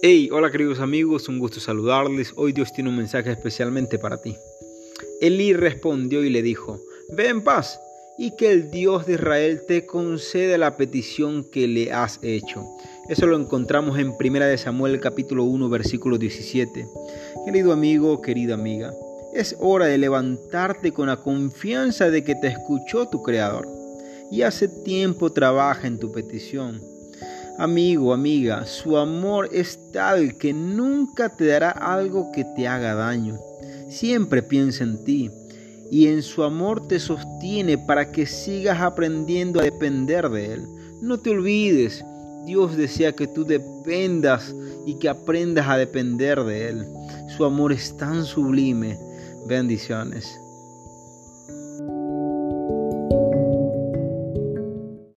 Hey, hola queridos amigos, un gusto saludarles. Hoy Dios tiene un mensaje especialmente para ti. Elí respondió y le dijo, ve en paz y que el Dios de Israel te conceda la petición que le has hecho. Eso lo encontramos en 1 Samuel capítulo 1 versículo 17. Querido amigo, querida amiga, es hora de levantarte con la confianza de que te escuchó tu Creador y hace tiempo trabaja en tu petición. Amigo, amiga, su amor es tal que nunca te dará algo que te haga daño. Siempre piensa en ti y en su amor te sostiene para que sigas aprendiendo a depender de Él. No te olvides, Dios desea que tú dependas y que aprendas a depender de Él. Su amor es tan sublime. Bendiciones.